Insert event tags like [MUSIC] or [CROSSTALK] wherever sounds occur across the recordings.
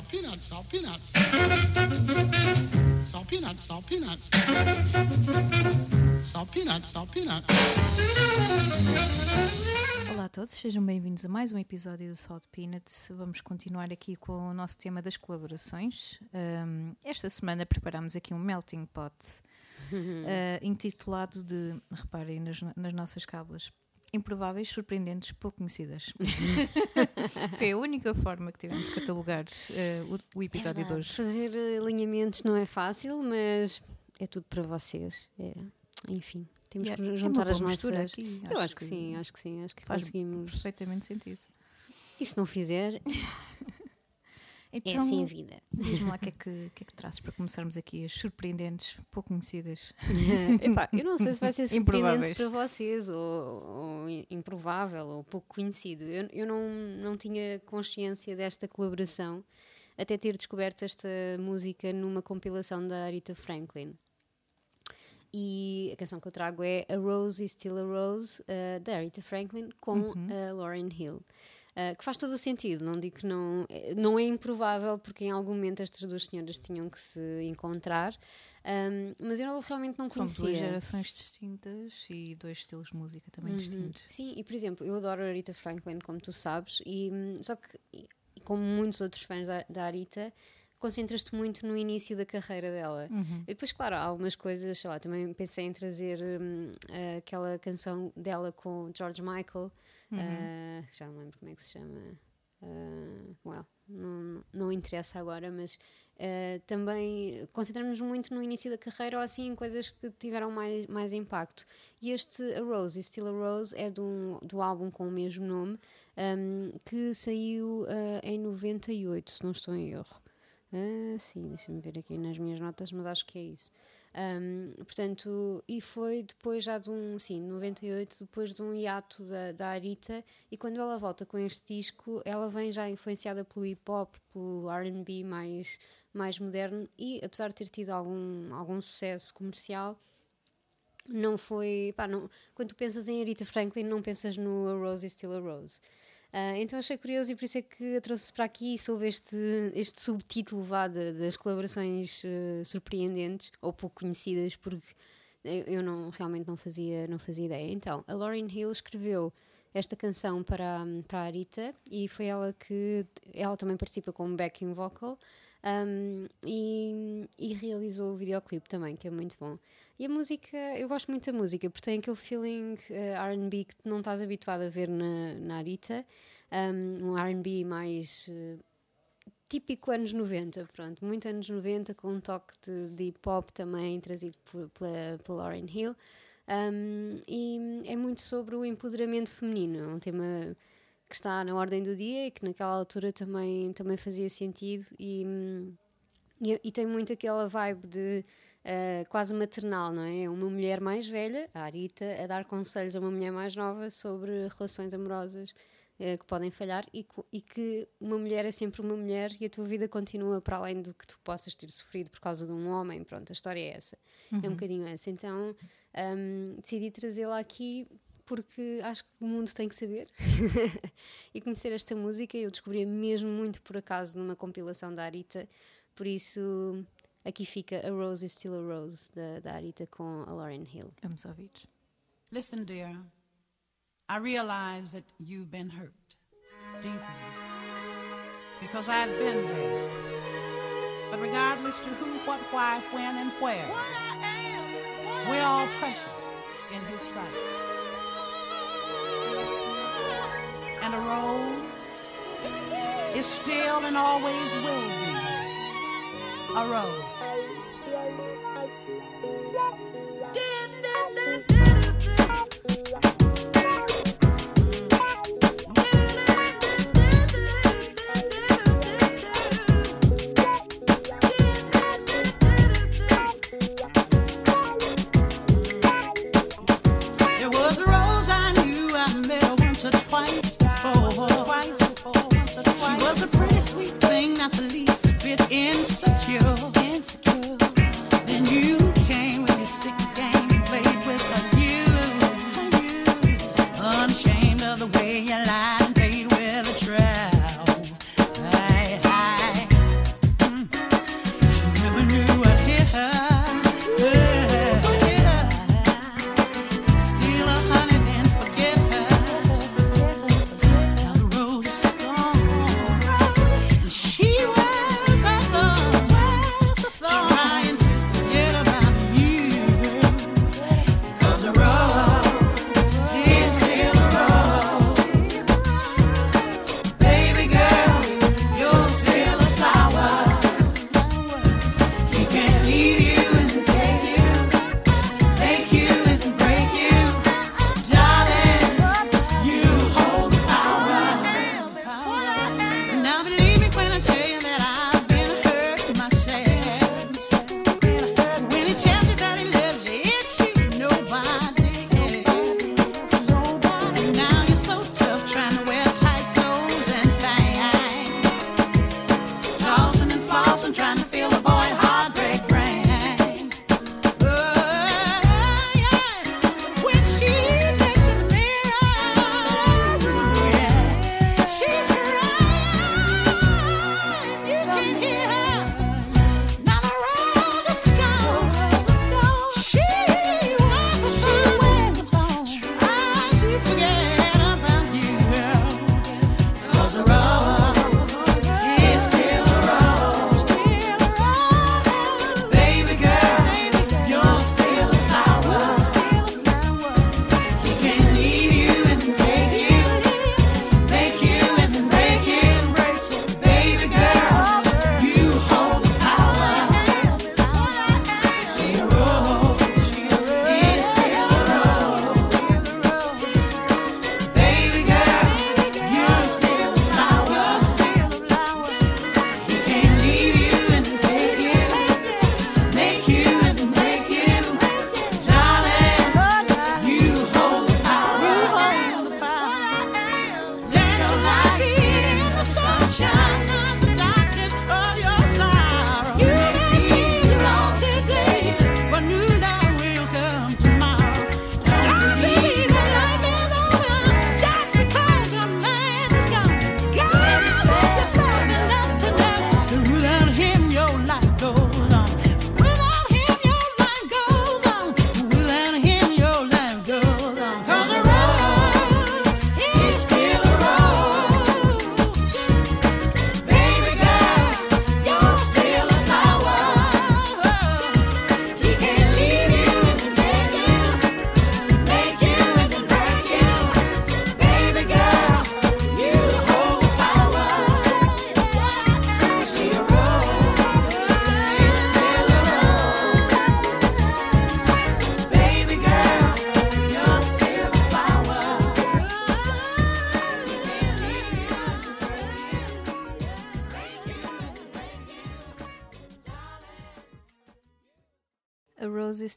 salt peanuts, salt peanuts. Salt peanuts, salt peanuts. Salt peanuts, salt peanuts. Olá a todos, sejam bem-vindos a mais um episódio do Salt Peanuts. Vamos continuar aqui com o nosso tema das colaborações. Um, esta semana preparamos aqui um melting pot uh, [LAUGHS] intitulado de, reparem nas, nas nossas cábulas, improváveis, surpreendentes, pouco conhecidas. [LAUGHS] Foi a única forma que tivemos de catalogar uh, o, o, episódio é de hoje. Fazer alinhamentos não é fácil, mas é tudo para vocês. É, enfim, temos é- que é juntar uma as nossas. aqui, Eu acho que, sim, acho que sim, acho que faz conseguimos. perfeitamente sentido. E se não fizer, [LAUGHS] Então, é assim a vida. diz-me lá o que, é que, que é que trazes para começarmos aqui as surpreendentes, pouco conhecidas. [LAUGHS] Epá, eu não sei se vai ser [LAUGHS] surpreendente para vocês, ou, ou improvável, ou pouco conhecido. Eu, eu não, não tinha consciência desta colaboração até ter descoberto esta música numa compilação da Aretha Franklin. E a canção que eu trago é A Rose is Still a Rose, uh, da Aretha Franklin, com a Lauryn Hill. Uh, que faz todo o sentido, não digo que não, eh, não é improvável, porque em algum momento estas duas senhoras tinham que se encontrar, um, mas eu realmente não São conhecia. duas gerações distintas e dois estilos de música também distintos. Sim, e por exemplo, eu adoro a Aretha Franklin, como tu sabes, e hum, só que, como muitos outros fãs da, da Aretha, concentras-te muito no início da carreira dela. E depois, claro, há algumas coisas, sei lá, também pensei em trazer hum, aquela canção dela com George Michael, ah, já não lembro como é que se chama. Uh, well, não, não interessa agora, mas uh, também concentramos muito no início da carreira ou assim em coisas que tiveram mais, mais impacto. E este A Rose, Still a Rose, é do, do álbum com o mesmo nome, um, que saiu uh, em 98, se não estou em erro. Ah, sim, deixa-me ver aqui nas minhas notas, mas acho que é isso. Um, portanto, e foi depois já de um, sim, 98, depois de um hiato da, da Arita, e quando ela volta com este disco, ela vem já influenciada pelo hip hop, pelo RB mais, mais moderno, e apesar de ter tido algum, algum sucesso comercial, não foi. Pá, não, quando tu pensas em Aretha Franklin, não pensas no A Rose is Still a Rose. Ah, então achei curioso e por isso é que trouxe para aqui sob este, este subtítulo vá, de- das colaborações eh, surpreendentes ou pouco conhecidas, porque eu, não, realmente não fazia, não fazia ideia. Então, a Lauryn Hill escreveu esta canção para, para a Arita e foi ela que. Ela também participa como backing vocal. Um, e, e realizou o videoclipe também, que é muito bom. E a música, eu gosto muito da música, porque tem aquele feeling eh, RB que não estás habituado a ver na, na Arita, um, um RB mais eh, típico anos 90, pronto, muito anos 90, com um toque de, de hip hop também trazido por- pela, pela Lauryn Hill. Um, e é muito sobre o empoderamento feminino, é um tema que está na ordem do dia e que naquela altura também, também fazia sentido e, e, e tem muito aquela vibe de ah, quase maternal, não é? Uma mulher mais velha, a Arita, a dar conselhos a uma mulher mais nova sobre relações amorosas eh, que podem falhar e, e que uma mulher é sempre uma mulher e a tua vida continua para além do que tu possas ter sofrido por causa de um homem. Pronto, a história é essa. É um bocadinho essa. Então hum, decidi trazê-la aqui porque acho que o mundo tem que saber [LAUGHS] e conhecer esta música. Eu descobri mesmo muito por acaso numa compilação da Arita, por isso aqui fica A Rose is Still a Rose da, da Arita com a Lauryn Hill. Vamos ouvir. Listen, dear, I realize that you've been hurt deeply because I've been there. But regardless to who, what, why, when, and where, we're all precious in His sight. And a rose is still and always will be a rose.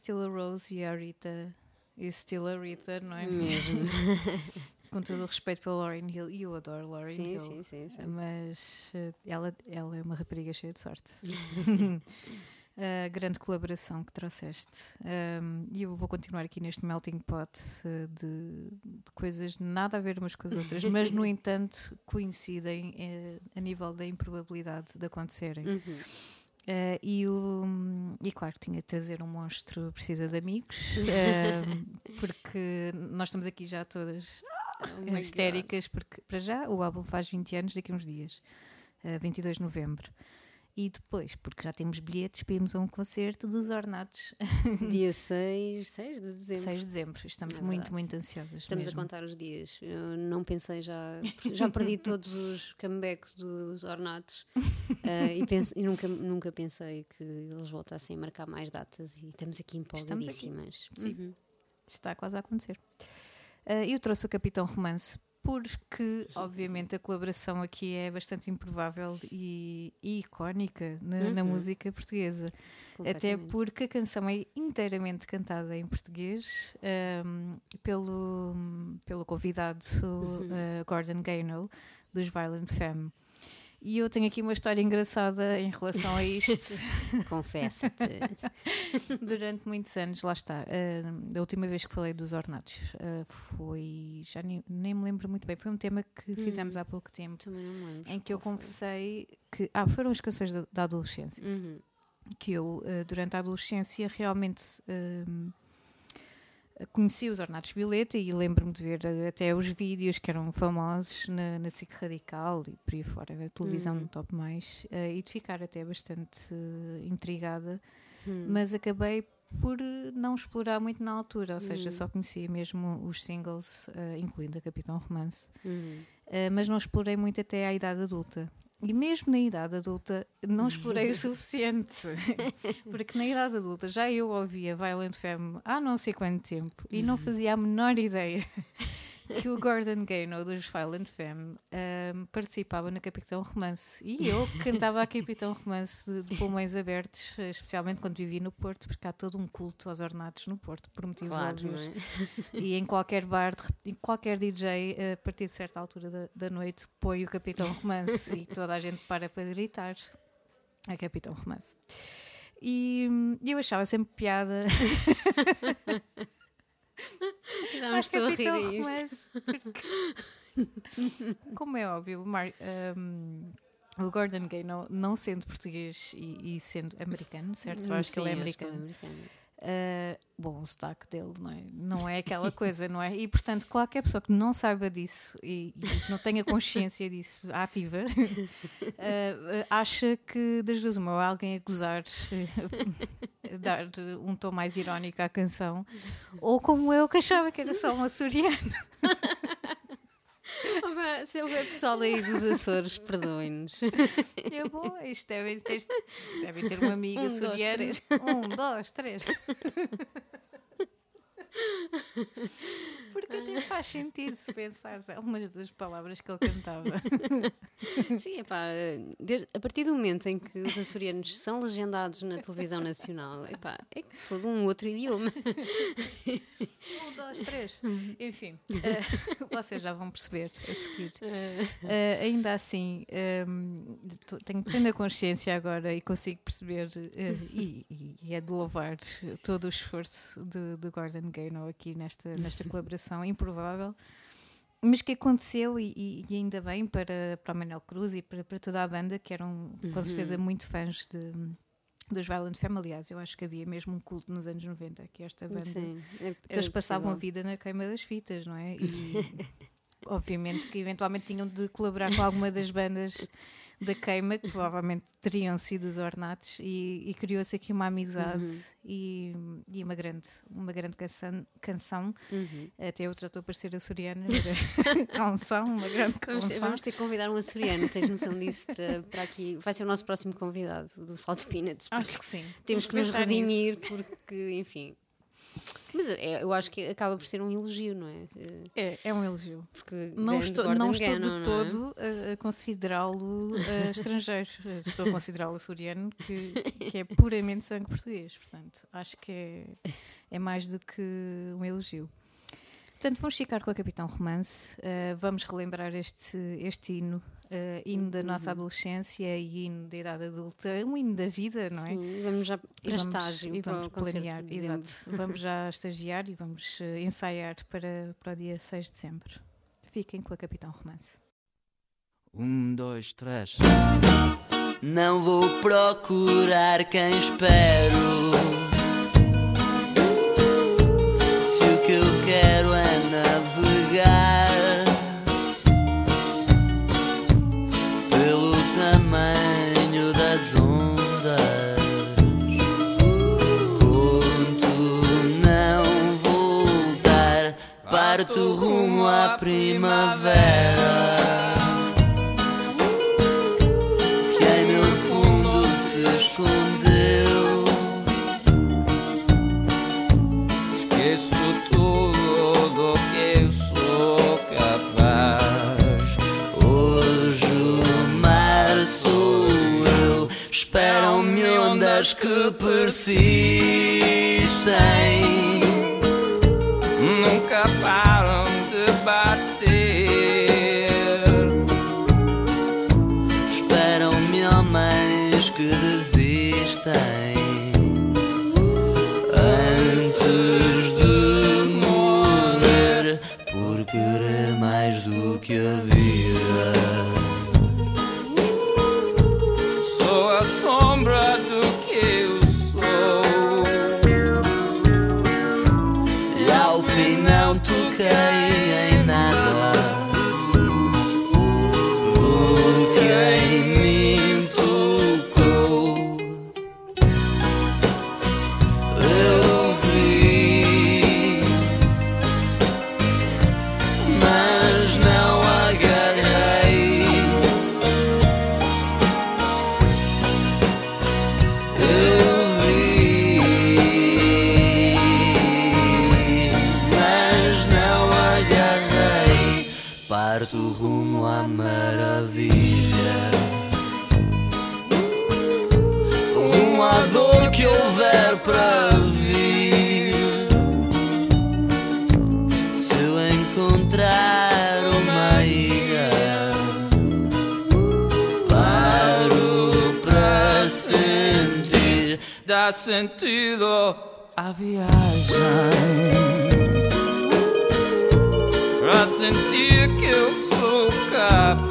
Still a Rose e a Rita is still a Rita, não é? Mesmo. [LAUGHS] Com todo o respeito pela Lauren Hill, e eu adoro Lauren sim, Hill. sim, sim, sim. Mas eh, ela, ela é uma rapariga cheia de sorte. [LAUGHS] A grande colaboração que trouxeste. Um, e eu vou continuar aqui neste melting pot eh, de, de coisas nada a ver umas com as outras, mas no [LAUGHS] entanto coincidem eh, a nível da improbabilidade de acontecerem. Uhum. Eh, e, o, e claro, tinha de trazer um monstro precisa de amigos, um, [LAUGHS] porque nós estamos aqui já todas Oh God. histéricas, porque para já o álbum faz 20 anos daqui a uns dias, eh, 22 de novembro. E depois, porque já temos bilhetes para irmos a um concerto dos Ornatos, [LAUGHS] Dia [LAUGHS] 6, 6 de dezembro. 6 de dezembro. Estamos É muito, muito ansiosas. Estamos mesmo. a contar os dias. Eu não pensei já. Já perdi todos os comebacks dos ornatos [LAUGHS] eh, e, pense- e nunca, nunca pensei que eles voltassem a marcar mais datas e estamos aqui Estamos aqui. empolgadíssimas. Sim. Uhum. Está quase a acontecer. Eh, eu trouxe o Capitão Romance porque, obviamente, a colaboração aqui é bastante improvável e, e icónica na, na Uhum. música portuguesa. Até porque a canção é inteiramente cantada em português ahm, pelo, pelo convidado Uhum. uh, Gordon Gano, dos Violent Femme. E eu tenho aqui uma história engraçada em relação a isto. [LAUGHS] Confessa-te. [LAUGHS] Durante muitos anos, lá está. ah, a última vez que falei dos ornatos ah, foi. Já nem, nem me lembro muito bem. Foi um tema que fizemos há pouco tempo. Também não lembro. Em que eu confessei que. Ah, foram as canções da, da adolescência Uhum. que eu, eh, durante a adolescência, realmente conheci os Ornatos Violeta e lembro-me de ver eh, até os vídeos que eram famosos na, na SIC Radical e por aí fora, a televisão Uhum. no top mais, eh, e de ficar até bastante eh, intrigada, Sim. mas acabei por eh, não explorar muito na altura, ou seja, Uhum. só conhecia mesmo os singles, eh, incluindo a Capitão Romance. Uhum. Uh, mas não explorei muito até à idade adulta. E mesmo na idade adulta não explorei o [LAUGHS] suficiente. Porque na idade adulta já eu ouvia Violent Femme há não sei quanto tempo e não fazia a menor ideia que o Gordon Gano dos Violent Femme um, participava na Capitão Romance. E eu cantava a Capitão Romance de, de pulmões abertos, especialmente quando vivi no Porto, porque há todo um culto aos ornatos no Porto, por motivos Claro, óbvios. é? E em qualquer bar, em qualquer DJ, a partir de certa altura da, da noite, põe o Capitão Romance e toda a gente para para gritar a Capitão Romance. E hum, eu achava sempre piada [LAUGHS] [LAUGHS] Já me estou a rir a isto. Romance. porque, [LAUGHS] como é óbvio, o, Mar- hum, o Gordon Gay, não, não sendo português e, e sendo americano, certo? Eu acho que ele é Sim, acho que americano. ele é americano. Uh, bom, o sotaque dele não é, não é aquela coisa, não é? E portanto, qualquer pessoa que não saiba disso e, e não tenha consciência disso ativa, uh, [LAUGHS] acha que das duas, uma, alguém a gozar, uh, [LAUGHS] dar um tom mais irónico à canção, ou como eu que achava que era só um açoriano. [LAUGHS] [LAUGHS] Opa, Se houver pessoal aí dos Açores, perdoem-nos. Eu, bom, isto deve ter, ter um amigo Um, dois, açoriano. três. Um, dois, três. [LAUGHS] Porque até faz sentido se pensares algumas das palavras que ele cantava. [LAUGHS] Sim, epá, desde- a partir do momento em que os açorianos são legendados na televisão nacional, epá, é todo um outro idioma. [LAUGHS] Um, dois, três. Enfim, [LAUGHS] eh, vocês já vão perceber a seguir. Eh, ainda assim, ehm, tô- tenho plena consciência agora e consigo perceber, eh, e, e- é de louvar todo o esforço de, de Gordon Aqui nesta, nesta colaboração improvável. Mas que aconteceu, e, e- ainda bem para, para o Manel Cruz e para, para toda a banda, que eram com certeza muito fãs de, dos Violent Femme. Aliás, eu acho que havia mesmo um culto nos anos 90, que esta banda Sim, é- que eles é passavam a vida na queima das fitas, não é? E [LAUGHS] obviamente que eventualmente tinham de colaborar com alguma das bandas da queima, que provavelmente teriam sido os ornatos, e, e criou-se aqui uma amizade Uhum. e, e uma grande, uma grande canção, canção. Uhum. Até eu já estou a parecer açoriana, [LAUGHS] canção, uma grande Vamos ter, canção. vamos ter que convidar um açoriano, tens noção disso, para, para aqui. Vai ser o nosso próximo convidado, do Salt Peanuts. Acho que sim. Temos que nos pensar nisso. redimir, porque, enfim. Mas é, eu acho que acaba por ser um elogio, não é? Eh, É, é um elogio. Porque Não estou, não estou de não é? todo a, a considerá-lo eh, estrangeiro. Eh, Estou a considerá-lo açoriano, que, que é puramente sangue português. Portanto, acho que é, é mais do que um elogio. Portanto, vamos ficar com a Capitão Romance. eh, vamos relembrar este, este hino, eh, hino da Uhum. nossa adolescência e hino da idade adulta, um hino da vida, não é? Sim, vamos já E para vamos, estágio. e para vamos o concerto planear, exato. Vamos já [LAUGHS] estagiar e vamos eh, ensaiar para, para o dia 6 de dezembro. Fiquem com a Capitão Romance. Um, dois, três. Não vou procurar quem espero. À primavera que em meu fundo se escondeu. Esqueço tudo do que eu sou capaz. Hoje o mar sou eu. Esperam-me ondas que persistem. Viagem. Pra sentir que eu sou capaz.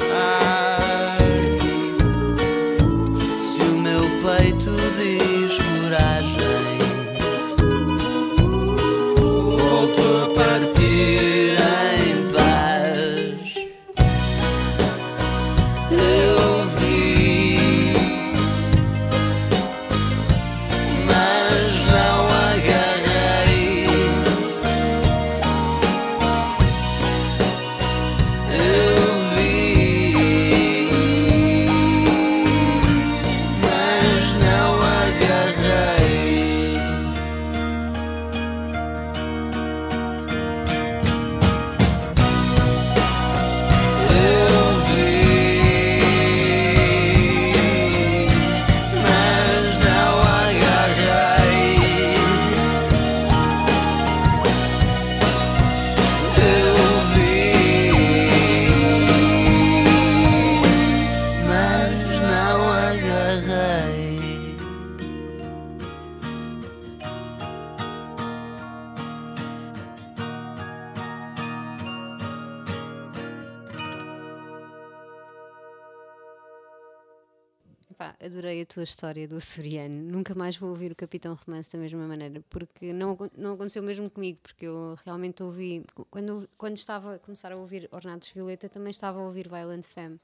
Tua história do açoriano. Nunca mais vou ouvir o Capitão Romance da mesma maneira, porque não, não aconteceu mesmo comigo, porque eu realmente ouvi. Quando, quando estava a começar a ouvir Ornatos Violeta, também estava a ouvir Violent Femme.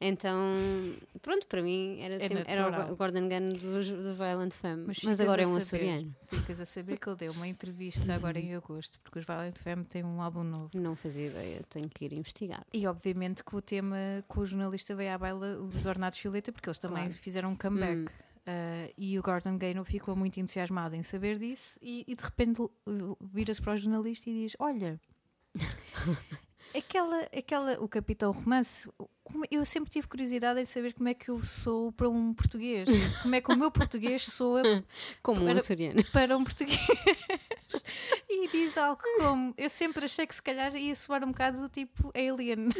Então, pronto, para mim era, sempre, era o Gordon Gunn dos do Violent Femme, mas, ficas agora é um saber- açoriano. Ficas a saber que ele deu uma entrevista agora em agosto, porque os Violent Femme têm um álbum novo. Não fazia ideia, tenho que ir investigar. E obviamente que o tema que o jornalista veio à baila, os Ornados Violeta, porque eles também Claro. fizeram um comeback. Hum. Uh, e o Gordon Gaynor ficou muito entusiasmado em saber disso e, e de repente vira-se para o jornalista e diz: Olha, aquela, aquela, o Capitão Romance, como- eu sempre tive curiosidade em saber como é que eu sou para um português, como é que o meu português soa [LAUGHS] Como um Era- açoriano. para um português. [LAUGHS] E diz algo como: Eu sempre achei que se calhar ia soar um bocado do tipo alien. [LAUGHS]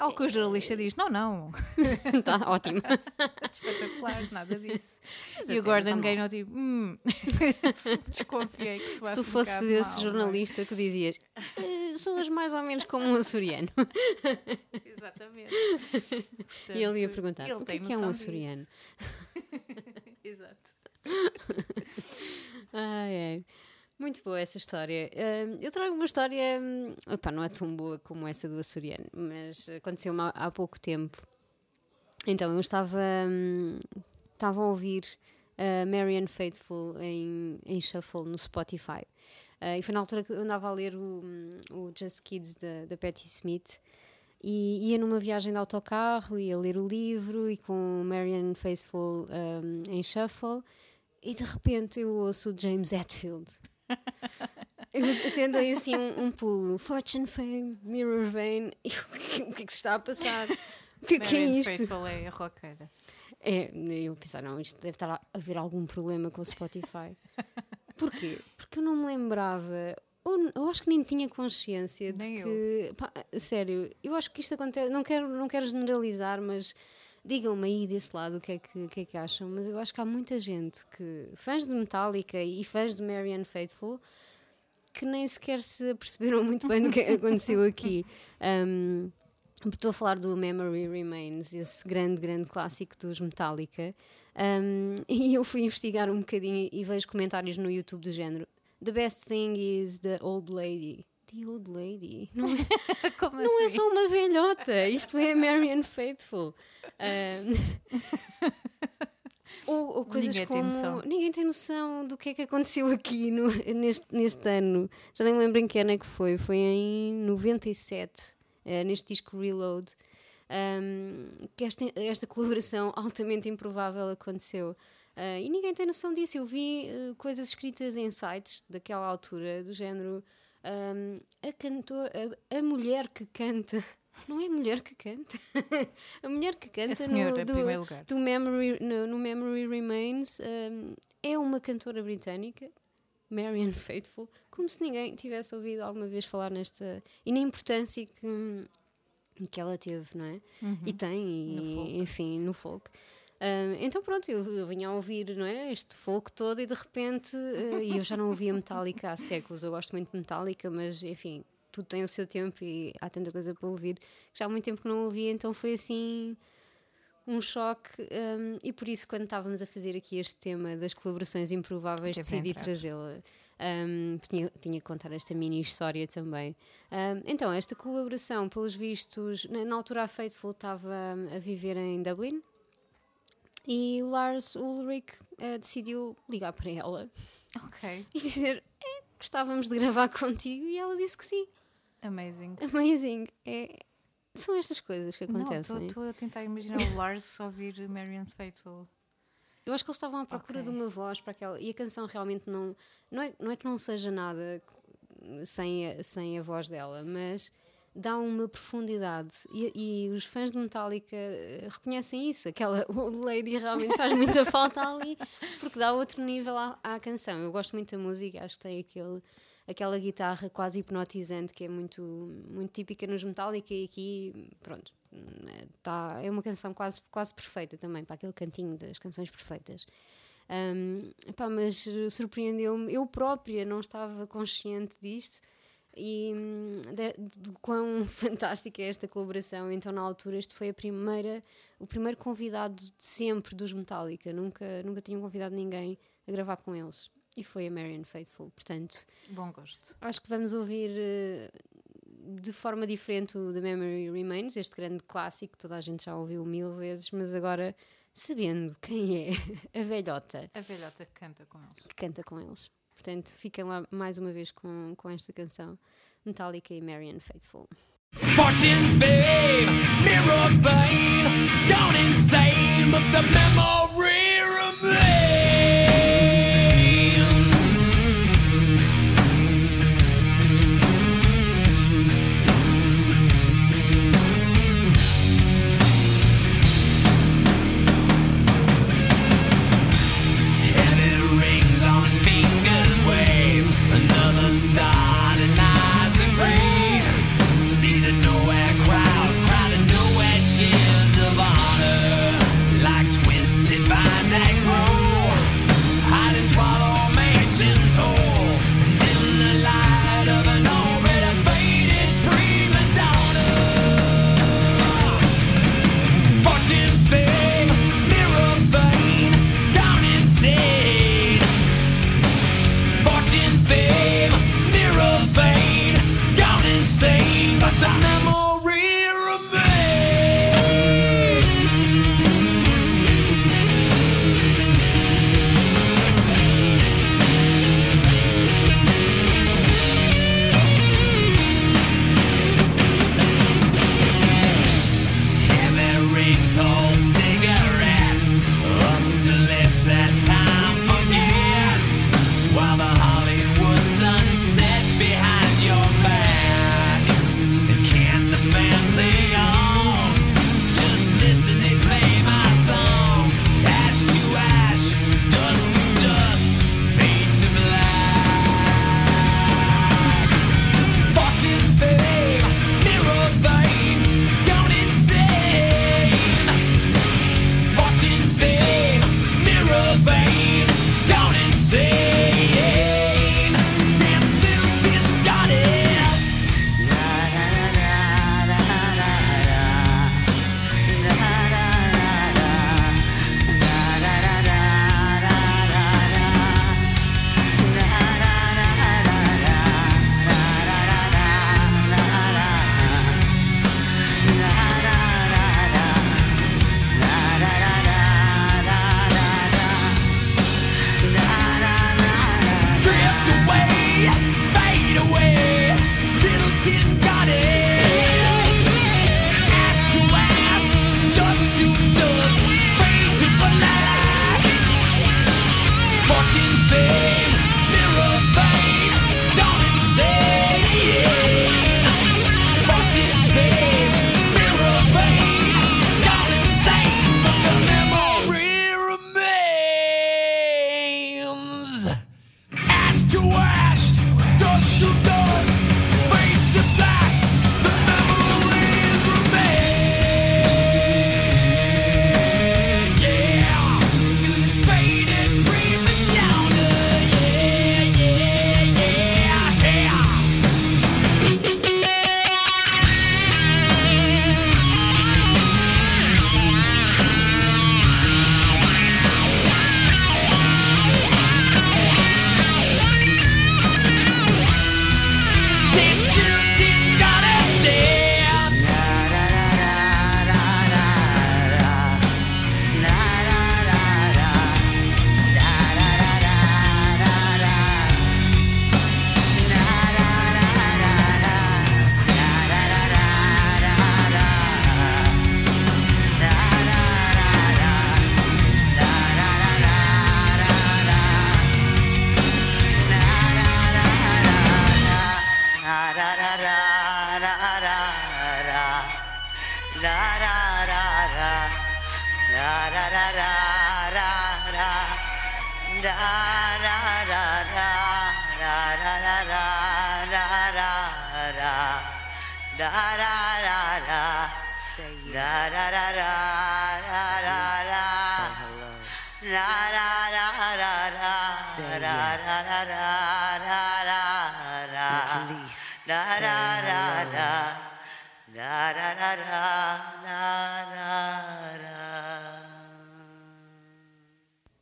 Ao que o jornalista diz: Não, não, [LAUGHS] Tá ótimo. [LAUGHS] espetacular, nada disso. E o Gordon tá Gaynor, tipo: Hum, [LAUGHS] desconfiei que Se soasse tu um fosse esse mal, é? jornalista, tu dizias: "Eh, soas mais ou menos como um açoriano. Exatamente. E ele ia Portanto, perguntar: ele o que é que é um açoriano? Exato. Ai, ai. Muito boa essa história. Hum, eu trago uma história, hum, opá, não é tão boa como essa do açoriano, mas aconteceu-me há, pouco tempo. Então, eu estava, hum, estava a ouvir a Marianne Faithful em, em Shuffle no Spotify. Ah, e foi na altura que eu andava a ler o, o Just Kids da, Patti Smith e ia numa viagem de autocarro, ia ler o livro e com Marianne Faithful hum, em Shuffle e de repente eu ouço o James Hetfield. [LAUGHS] Eu atendo aí assim um, um pulo. Fortune, fame, mirror vein. E o que, é que se está a passar? O que, o que é isto? Faithfull é a roqueira. É, eu pensar, não, isto deve estar a haver algum problema com o Spotify. [LAUGHS] Porquê? Porque eu não me lembrava, ou eu acho que nem tinha consciência de Nem eu. que. pá, sério, eu acho que isto acontece. Não quero, não quero generalizar, mas digam-me aí desse lado o que, é que, o que é que acham. Mas eu acho que há muita gente que. fãs de Metallica e fãs de Marianne Faithful que nem sequer se perceberam muito bem do que [LAUGHS] aconteceu aqui. Um, Estou a falar do Memory Remains, esse grande, grande clássico dos Metallica. Um, [LAUGHS] e eu fui investigar um bocadinho e vejo comentários no YouTube do género: The best thing is the old lady. The old lady? [LAUGHS] Não é, Como não é assim? só uma velhota, isto é Marianne Faithful. Um, [LAUGHS] ou, ou coisas Ninguém tem como. noção. Ninguém tem noção do que é que aconteceu aqui no- neste, neste ano. Já nem me lembro em que ano é que foi. Foi em 97, eh, neste disco Reload, um, que esta, esta colaboração [LAUGHS] altamente improvável aconteceu. Ah, e ninguém tem noção disso. Eu vi eh, coisas escritas em sites daquela altura, do género. Um, a cantor, a, a mulher que canta. [LAUGHS] Não é a mulher que canta. [LAUGHS] a mulher que canta senhora, no, do, do Memory, no, no Memory Remains um, é uma cantora britânica, Marianne Faithful, como se ninguém tivesse ouvido alguma vez falar nesta. e na importância que, que ela teve, não é? E tem, e, No enfim, no folk. Um, então pronto, eu, eu vinha a ouvir não é, este folk todo e de repente, eh, e eu já não ouvia Metallica há séculos, eu gosto muito de Metallica, mas enfim, tudo tem o seu tempo e há tanta coisa para ouvir que já há muito tempo que não ouvia, então foi assim um choque. Um, e por isso quando estávamos a fazer aqui este tema das colaborações improváveis Teve a decidi trazê-la. Um, tinha, tinha que contar esta mini história também. Um, então esta colaboração pelos vistos na, na altura a Faithful estava a viver em Dublin e o Lars Ulrich uh, decidiu ligar para ela Ok. e dizer "Eh, gostávamos de gravar contigo e ela disse que sim Amazing. amazing é, são estas coisas que acontecem estou a tentar imaginar o Lars ouvir Marianne Faithful. Eu acho que eles estavam à procura Ok. de uma voz para aquela. E a canção realmente não. Não é, não é que não seja nada sem a, sem a voz dela, mas dá uma profundidade. E, e os fãs de Metallica eh, reconhecem isso. Aquela [LAUGHS] old lady realmente faz muita falta ali, porque dá outro nível à, à canção. Eu gosto muito da música, acho que tem aquele. Aquela guitarra quase hipnotizante que é muito, muito típica nos Metallica e aqui, pronto, tá, é uma canção quase, quase perfeita também, para aquele cantinho das canções perfeitas. Um, epá, mas eh, surpreendeu-me, eu própria não estava consciente disto e hum, de, de quão [LAUGHS] fantástica é esta colaboração. Então, na altura, este foi a primeira, o primeiro convidado de sempre dos Metallica. Nunca, nunca tinham convidado ninguém a gravar com eles. E foi a Marianne Faithful. Portanto, Bom gosto. acho que vamos ouvir eh, de forma diferente o The Memory Remains, este grande clássico que toda a gente já ouviu mil vezes, mas agora sabendo quem é [LAUGHS] a velhota A velhota que canta com eles. que canta com eles. Portanto, fiquem lá mais uma vez com, com esta canção Metallica e Marianne Faithful. Fortune, fame, mirror vein, gone insane, but the da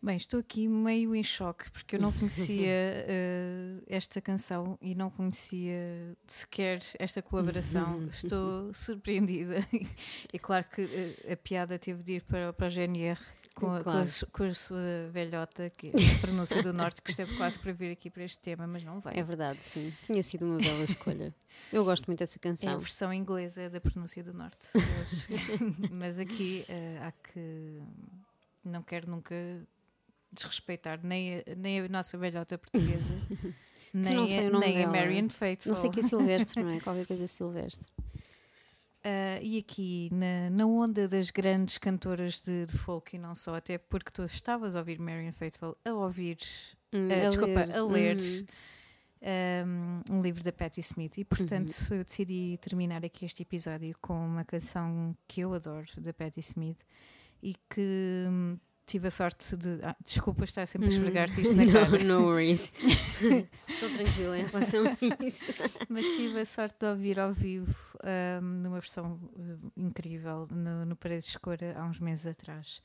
Bem, estou aqui meio em choque porque eu não conhecia [LAUGHS] eh, esta canção e não conhecia sequer esta colaboração. Estou [LAUGHS] surpreendida. [LAUGHS] E claro que eh, a piada teve de ir para, para o GNR com a, com, a, Claro. com a sua velhota, que é a pronúncia do Norte, que esteve quase para vir aqui para este tema, mas não veio. É verdade, sim. Tinha sido uma bela escolha. Eu gosto muito dessa É a canção. versão inglesa da pronúncia do Norte. Hoje. [LAUGHS] Mas aqui eh, há que. Não quero nunca desrespeitar nem a, nem a nossa velhota portuguesa, [LAUGHS] nem, não sei a, nem a dela. Marion Faithful. Não sei que é Silvestre, não é? [LAUGHS] Qualquer coisa Silvestre. Ah, e aqui, na, na onda das grandes cantoras de, de folk e não só, até porque tu estavas a ouvir Marion Faithful, a ouvir, Hum, ah, desculpa, ler. a ler Uhum. um, um livro da Patti Smith e portanto eu decidi terminar aqui este episódio com uma canção que eu adoro da Patti Smith e que hum, tive a sorte de. ah, desculpa estar sempre a esfregar-te isto [LAUGHS] na cara. No, no worries. [LAUGHS] Estou tranquila em relação a isso. Mas tive a sorte de ouvir ao vivo ahm, numa versão eh, incrível no, no Paredes de Escura há uns meses atrás.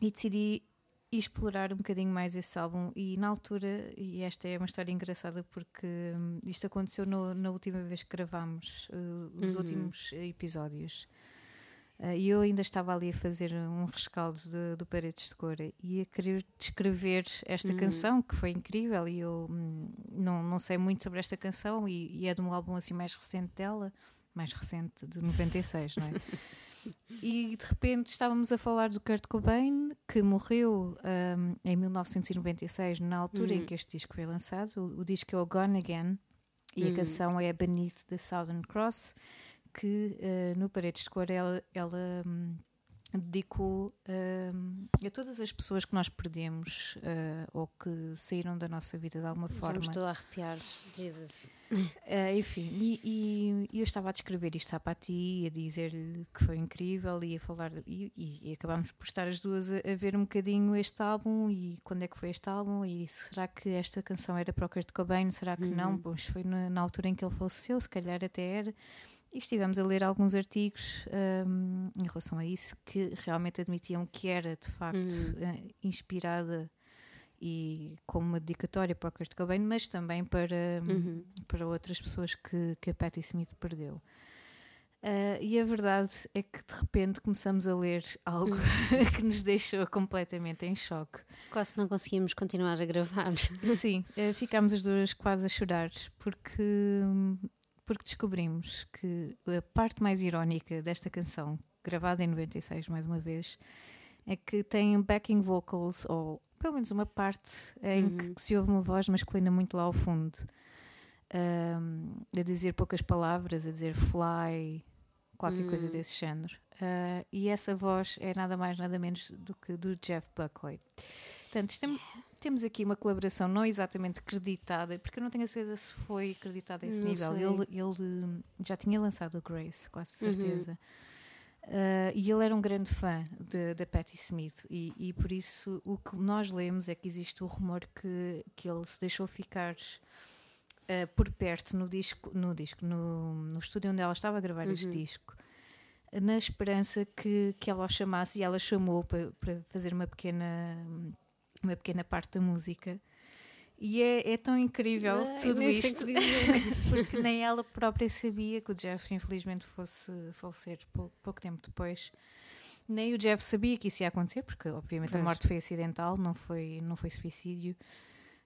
E decidi explorar um bocadinho mais esse álbum e na altura, e esta é uma história engraçada porque hum, isto aconteceu no- na última vez que gravámos eh, os Uhum. últimos episódios. Ah, E eu ainda estava ali a fazer um rescaldo de- do Paredes de Cor e a querer descrever esta Uhum. canção que foi incrível e eu hum, não, não sei muito sobre esta canção e, e é de um álbum assim mais recente dela, mais recente de 96, não é? [LAUGHS] E de repente estávamos a falar do Kurt Cobain, que morreu hum, em 1996, na altura em Uhum. que este disco foi lançado. O, o disco é o Gone Again e a Uhum. canção é Beneath the Southern Cross, que eh, no Paredes de Cor ela, ela hum, dedicou hum, a todas as pessoas que nós perdemos eh, ou que saíram da nossa vida de alguma Já forma. me estou a arrepiar. Jesus. Eh, enfim, e, e- e eu estava a descrever isto à Pati, a dizer-lhe que foi incrível e a falar, e, e- acabámos por estar as duas a, a ver um bocadinho este álbum e quando é que foi este álbum e será que esta canção era para o Kurt Cobain, será que não? Pois foi na, na altura em que ele faleceu, se calhar até era. E estivemos a ler alguns artigos hum, em relação a isso que realmente admitiam que era de facto eh, inspirada e como uma dedicatória para o Kurt Cobain, mas também para, Uhum. para outras pessoas que, que a Patti Smith perdeu. Ah, e a verdade é que de repente começamos a ler algo [LAUGHS] que nos deixou completamente em choque. Quase não conseguimos continuar a gravar. Sim, eh, ficámos as duas quase a chorar porque, porque descobrimos que a parte mais irónica desta canção, gravada em 96 mais uma vez, é que tem backing vocals, ou pelo menos uma parte em que se ouve uma voz masculina muito lá ao fundo, ahm, a dizer poucas palavras, a dizer fly, qualquer coisa desse género. Ah, e essa voz é nada mais, nada menos do que do Jeff Buckley. Portanto, tem- temos aqui uma colaboração não exatamente creditada, porque eu não tenho a certeza se foi creditada a esse Não nível. Ele, ele já tinha lançado o Grace, quase Uhum. certeza. Ah, e ele era um grande fã da Patti Smith, e, e por isso o que nós lemos é que existe o rumor que, que ele se deixou ficar ah, por perto no disco, no, disco no, no estúdio onde ela estava a gravar este disco, na esperança que, que ela o chamasse, e ela chamou para, para fazer uma pequena, uma pequena parte da música. E é, é tão incrível Ai, tudo isto, [LAUGHS] porque nem ela própria sabia que o Jeff, infelizmente, fosse falecer pou- pouco tempo depois. Nem o Jeff sabia que isso ia acontecer, porque obviamente a Pois. morte foi acidental, não foi, não foi suicídio.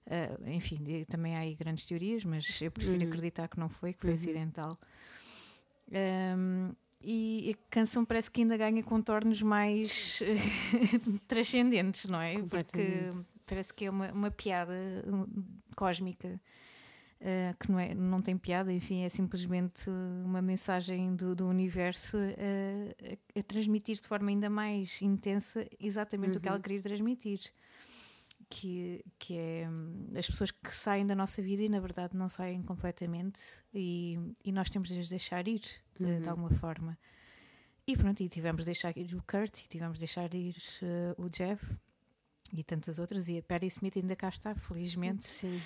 Ah, enfim, também há aí grandes teorias, mas eu prefiro Uhum. acreditar que não foi, que foi acidental. Ahm, e a canção parece que ainda ganha contornos mais [LAUGHS] transcendentes, não é? Porque parece que é uma, uma piada um, cósmica Uh, que não, é, não tem piada, enfim, é simplesmente uma mensagem do, do universo uh, a, a, transmitir de forma ainda mais intensa exatamente uhum. o que ela uhum. queria transmitir. Que, que é hum, as pessoas que saem da nossa vida e na verdade não saem completamente e, e nós temos de as deixar ir uhum. uh, de alguma forma. E pronto, e tivemos de deixar ir o Kurt e tivemos de deixar ir o Jeff e tantas outras, e a Perry Smith ainda cá está, felizmente. Sim.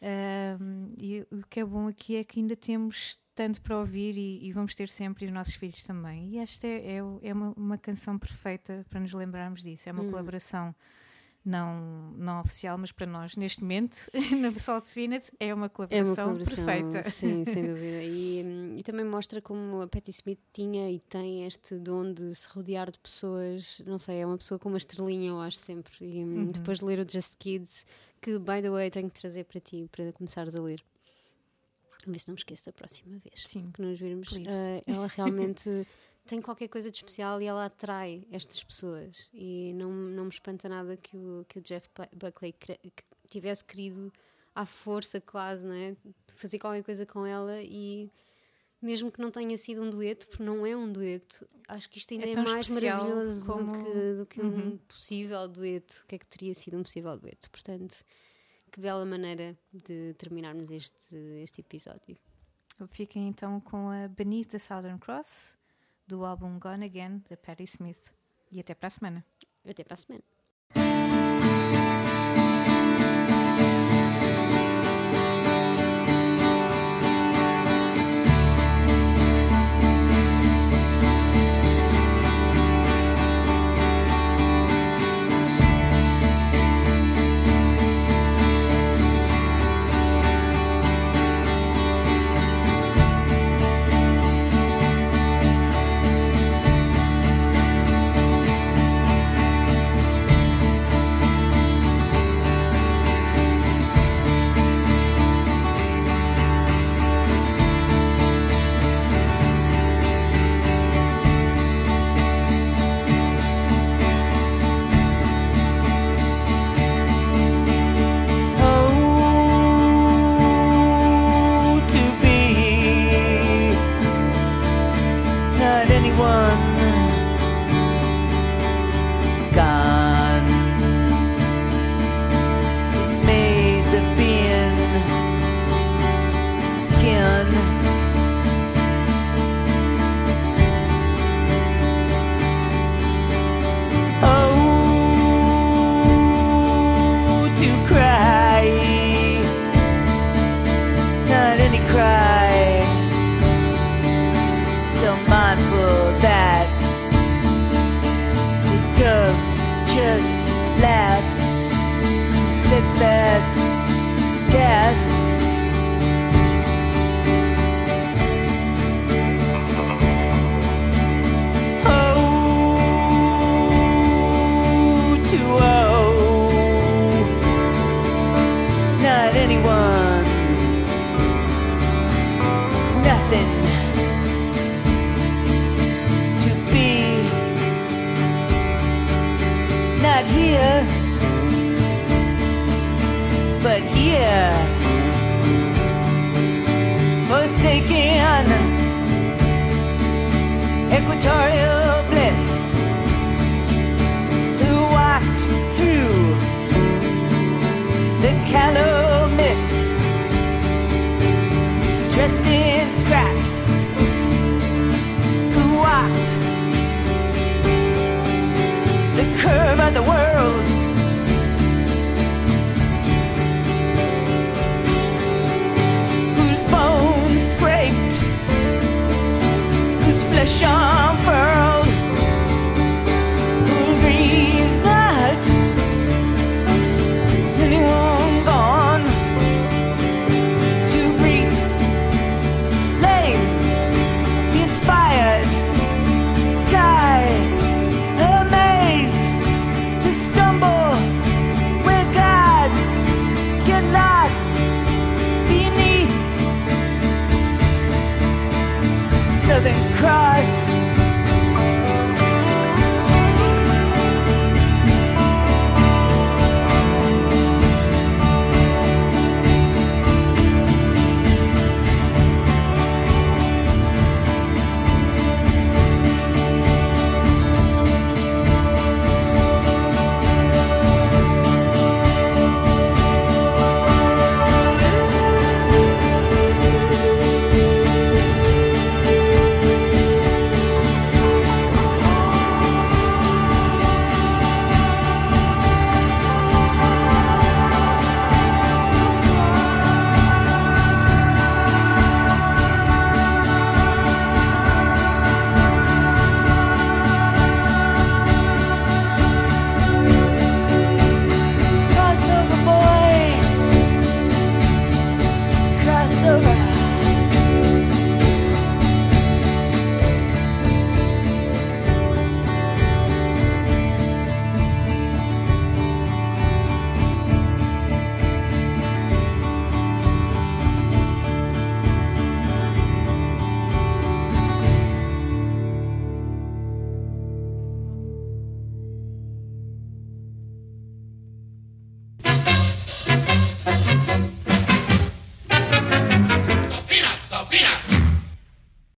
Um, e o que é bom aqui é que ainda temos tanto para ouvir e, e vamos ter sempre os nossos filhos também. E esta é, é, é uma, uma, canção perfeita para nos lembrarmos disso. É uma hum. colaboração não, não oficial, mas para nós, neste momento, [LAUGHS] na Salt Spinach, é uma colaboração, é uma colaboração perfeita. Sim, [LAUGHS] sem dúvida. E, e, também mostra como a Patti Smith tinha e tem este dom de se rodear de pessoas, não sei, é uma pessoa com uma estrelinha, eu acho sempre. E hum, uhum. depois de ler o Just Kids, que, by the way, tenho que trazer para ti, para começares a ler. Vê se não me esqueço da próxima vez Sim, que nos virmos. Uh, ela realmente [LAUGHS] tem qualquer coisa de especial e ela atrai estas pessoas. E não, não me espanta nada que o, que o Jeff Buckley tivesse querido à força quase, né? Fazer qualquer coisa com ela e mesmo que não tenha sido um dueto, porque não é um dueto, acho que isto ainda é, é mais maravilhoso como... do que, do que uhum. um possível dueto. O que é que teria sido um possível dueto? Portanto, que bela maneira de terminarmos este, este episódio. Fiquem então com a Beneath the Southern Cross do álbum Gone Again da Patti Smith. E até para a semana. Até para a semana. the callow mist, dressed in scraps, who walked the curve of the world. Whose bones scraped, whose flesh unfurled. Beneath Southern Cross.